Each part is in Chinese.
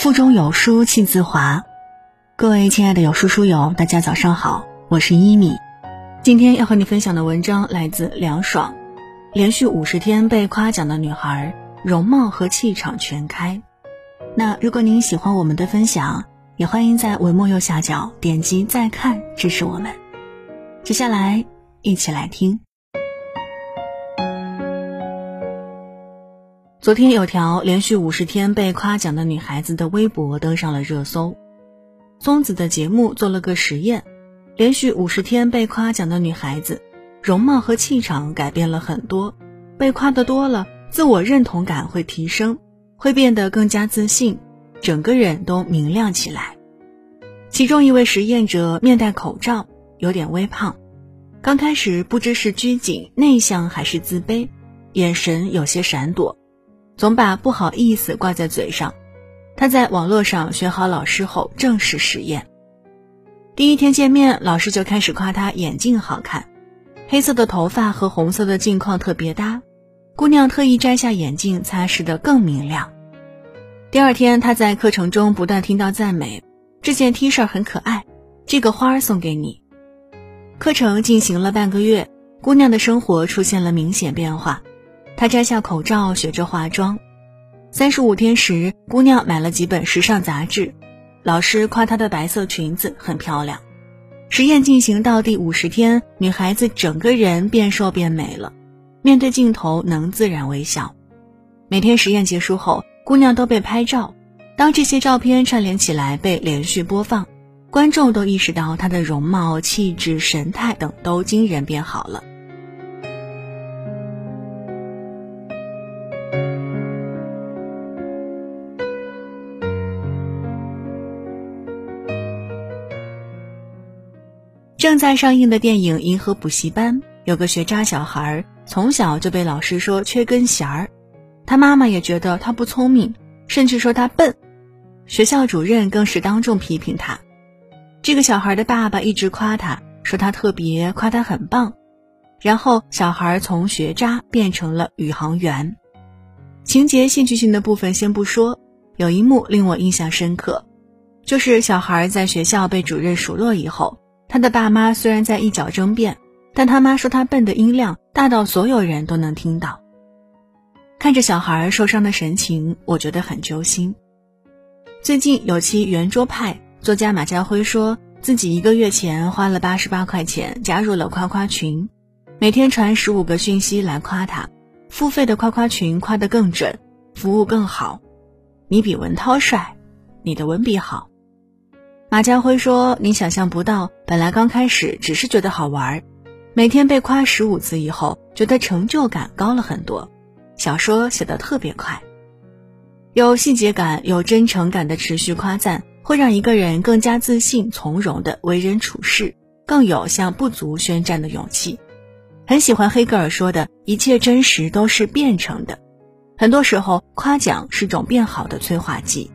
腹中有书气自华。各位亲爱的有书书友，大家早上好，我是一米。今天要和你分享的文章来自凉爽。连续五十天被夸奖的女孩，容貌和气场全开。那如果您喜欢我们的分享，也欢迎在文末右下角点击再看支持我们。接下来一起来听。昨天有条连续五十天被夸奖的女孩子的微博登上了热搜。松子的节目做了个实验，连续五十天被夸奖的女孩子，容貌和气场改变了很多。被夸的多了，自我认同感会提升，会变得更加自信，整个人都明亮起来。其中一位实验者面戴口罩，有点微胖，刚开始不知是拘谨、内向还是自卑，眼神有些闪躲，总把不好意思挂在嘴上。他在网络上选好老师后，正式实验。第一天见面，老师就开始夸他眼镜好看，黑色的头发和红色的镜框特别搭。姑娘特意摘下眼镜，擦拭得更明亮。第二天，他在课程中不断听到赞美：“这件 T 恤很可爱，这个花儿送给你。”课程进行了半个月，姑娘的生活出现了明显变化。她摘下口罩，学着化妆。三十五天时，姑娘买了几本时尚杂志，老师夸她的白色裙子很漂亮。实验进行到第五十天，女孩子整个人变瘦变美了，面对镜头能自然微笑。每天实验结束后，姑娘都被拍照，当这些照片串联起来被连续播放，观众都意识到她的容貌、气质、神态等都惊人变好了。正在上映的电影《银河补习班》，有个学渣小孩，从小就被老师说缺根弦儿，他妈妈也觉得他不聪明，甚至说他笨，学校主任更是当众批评他。这个小孩的爸爸一直夸他，说他特别，夸他很棒。然后小孩从学渣变成了宇航员。情节戏剧性的部分先不说，有一幕令我印象深刻，就是小孩在学校被主任数落以后。他的爸妈虽然在一角争辩，但他妈说他笨的音量大到所有人都能听到。看着小孩受伤的神情，我觉得很揪心。最近有期圆桌派，作家马家辉说自己一个月前花了八十八块钱加入了夸夸群，每天传十五个讯息来夸他，付费的夸夸群夸得更准，服务更好。你比文涛帅，你的文笔好。马家辉说：“你想象不到，本来刚开始只是觉得好玩，每天被夸十五次以后，觉得成就感高了很多。小说写得特别快，有细节感、有真诚感的持续夸赞，会让一个人更加自信、从容的为人处事，更有向不足宣战的勇气。很喜欢黑格尔说的一切真实都是变成的，很多时候夸奖是种变好的催化剂。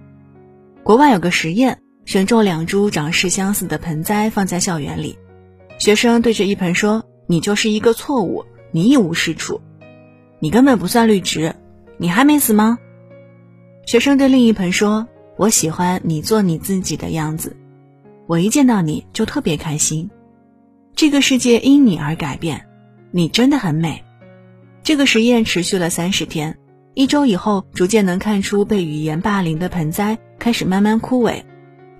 国外有个实验。”选中两株长势相似的盆栽放在校园里，学生对着一盆说：“你就是一个错误，你一无是处，你根本不算绿植，你还没死吗？”学生对另一盆说：“我喜欢你做你自己的样子，我一见到你就特别开心，这个世界因你而改变，你真的很美。”这个实验持续了三十天，一周以后，逐渐能看出被语言霸凌的盆栽开始慢慢枯萎。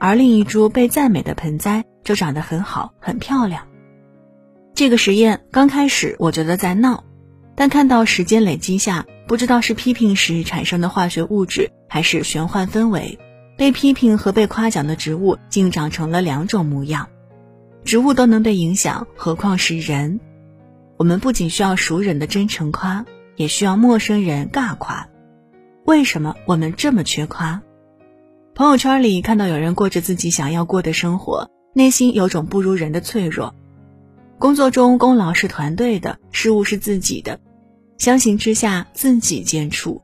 而另一株被赞美的盆栽就长得很好，很漂亮。这个实验刚开始，我觉得在闹，但看到时间累积下，不知道是批评时产生的化学物质，还是玄幻氛围，被批评和被夸奖的植物竟长成了两种模样。植物都能被影响，何况是人？我们不仅需要熟人的真诚夸，也需要陌生人尬夸。为什么我们这么缺夸？朋友圈里看到有人过着自己想要过的生活，内心有种不如人的脆弱。工作中功劳是团队的，失误是自己的，相形之下自己艰处。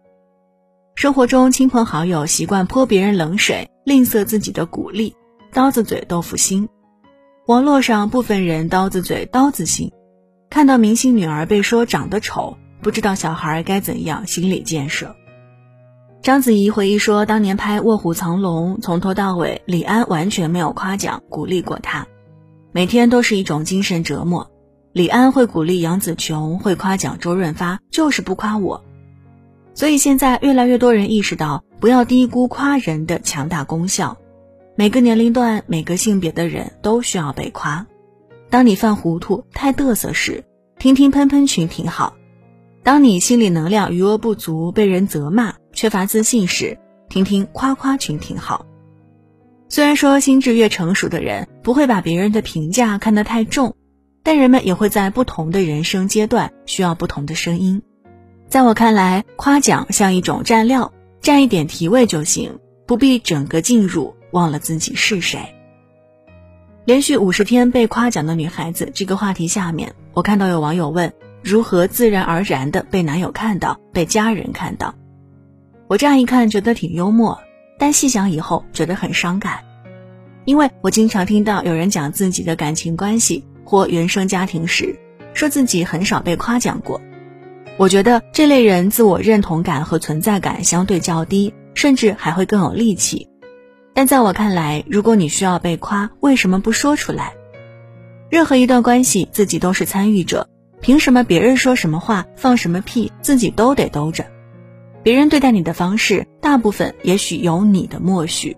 生活中亲朋好友习惯泼别人冷水，吝啬自己的鼓励，刀子嘴豆腐心。网络上部分人刀子嘴刀子心，看到明星女儿被说长得丑，不知道小孩该怎样心理建设。章子怡回忆说，当年拍《卧虎藏龙》，从头到尾，李安完全没有夸奖鼓励过她，每天都是一种精神折磨。李安会鼓励杨紫琼，会夸奖周润发，就是不夸我。所以现在越来越多人意识到，不要低估夸人的强大功效。每个年龄段、每个性别的人都需要被夸。当你犯糊涂、太嘚瑟时，听听喷喷群挺好；当你心理能量余额不足、被人责骂。缺乏自信时，听听夸夸群挺好。虽然说心智越成熟的人不会把别人的评价看得太重，但人们也会在不同的人生阶段需要不同的声音。在我看来，夸奖像一种蘸料，蘸一点提味就行，不必整个进入，忘了自己是谁。连续五十天被夸奖的女孩子这个话题下面，我看到有网友问：如何自然而然的被男友看到，被家人看到？我乍一看觉得挺幽默，但细想以后觉得很伤感，因为我经常听到有人讲自己的感情关系或原生家庭时，说自己很少被夸奖过。我觉得这类人自我认同感和存在感相对较低，甚至还会更有力气。但在我看来，如果你需要被夸，为什么不说出来？任何一段关系，自己都是参与者，凭什么别人说什么话、放什么屁，自己都得兜着？别人对待你的方式，大部分也许有你的默许。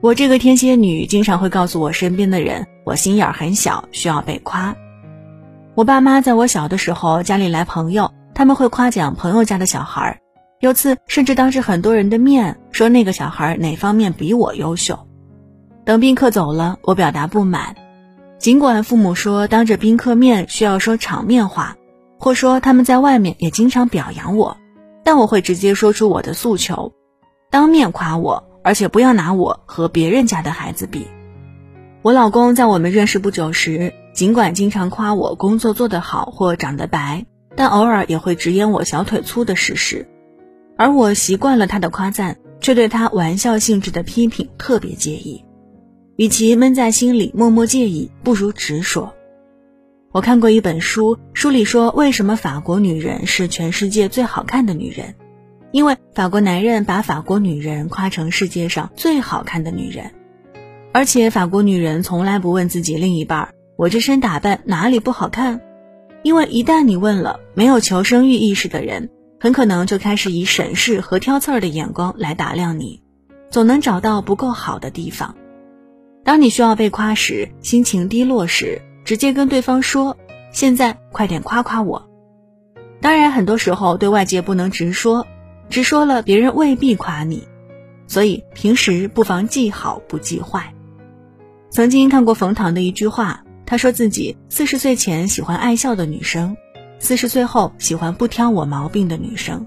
我这个天蝎女经常会告诉我身边的人，我心眼很小，需要被夸。我爸妈在我小的时候，家里来朋友，他们会夸奖朋友家的小孩，有次甚至当着很多人的面说那个小孩哪方面比我优秀。等宾客走了，我表达不满，尽管父母说当着宾客面需要说场面话，或说他们在外面也经常表扬我。但我会直接说出我的诉求，当面夸我，而且不要拿我和别人家的孩子比。我老公在我们认识不久时，尽管经常夸我工作做得好或长得白，但偶尔也会直言我小腿粗的事实。而我习惯了他的夸赞，却对他玩笑性质的批评特别介意。与其闷在心里默默介意，不如直说。我看过一本书，书里说为什么法国女人是全世界最好看的女人，因为法国男人把法国女人夸成世界上最好看的女人，而且法国女人从来不问自己另一半我这身打扮哪里不好看，因为一旦你问了，没有求生欲意识的人很可能就开始以审视和挑刺儿的眼光来打量你，总能找到不够好的地方。当你需要被夸时，心情低落时。直接跟对方说：“现在快点夸夸我。”当然，很多时候对外界不能直说，直说了别人未必夸你，所以平时不妨记好不记坏。曾经看过冯唐的一句话，他说自己四十岁前喜欢爱笑的女生，四十岁后喜欢不挑我毛病的女生。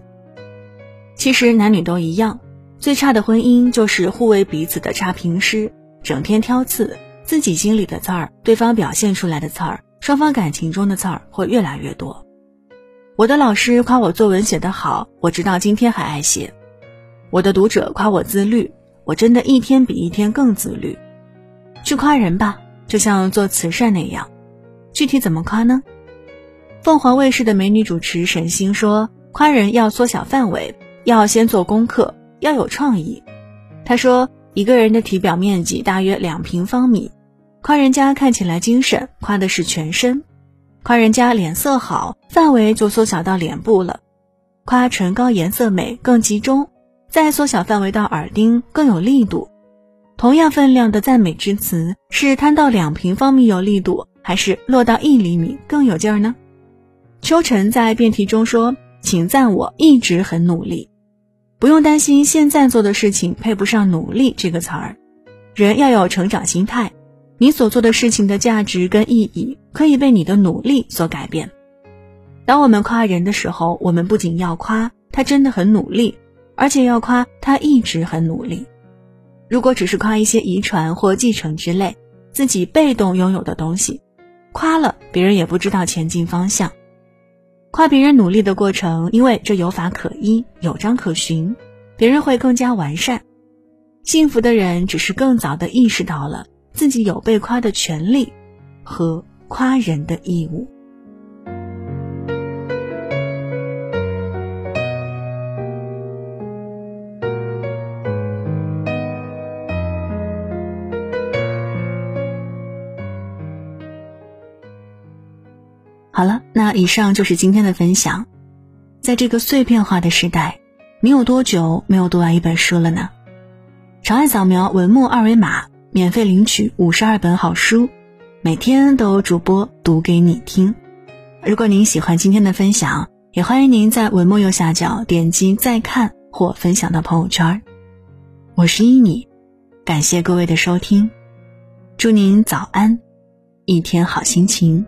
其实男女都一样，最差的婚姻就是互为彼此的差评师，整天挑刺。自己心里的刺儿，对方表现出来的刺儿，双方感情中的刺儿会越来越多。我的老师夸我作文写得好，我直到今天还爱写。我的读者夸我自律，我真的一天比一天更自律。去夸人吧，就像做慈善那样。具体怎么夸呢？凤凰卫视的美女主持沈星说，夸人要缩小范围，要先做功课，要有创意。她说。一个人的体表面积大约两平方米，夸人家看起来精神，夸的是全身；夸人家脸色好，范围就缩小到脸部了；夸唇膏颜色美，更集中，再缩小范围到耳钉，更有力度。同样分量的赞美之词，是摊到两平方米有力度，还是落到一厘米更有劲儿呢？秋晨在辩题中说：“请赞我一直很努力。”不用担心现在做的事情配不上“努力”这个词儿，人要有成长心态。你所做的事情的价值跟意义可以被你的努力所改变。当我们夸人的时候，我们不仅要夸他真的很努力，而且要夸他一直很努力。如果只是夸一些遗传或继承之类自己被动拥有的东西，夸了别人也不知道前进方向。夸别人努力的过程，因为这有法可依，有章可循，别人会更加完善。幸福的人只是更早的意识到了自己有被夸的权利和夸人的义务。那以上就是今天的分享。在这个碎片化的时代，你有多久没有读完一本书了呢？长按扫描文末二维码，免费领取五十二本好书，每天都有主播读给你听。如果您喜欢今天的分享，也欢迎您在文末右下角点击再看或分享到朋友圈。我是依米，感谢各位的收听，祝您早安，一天好心情。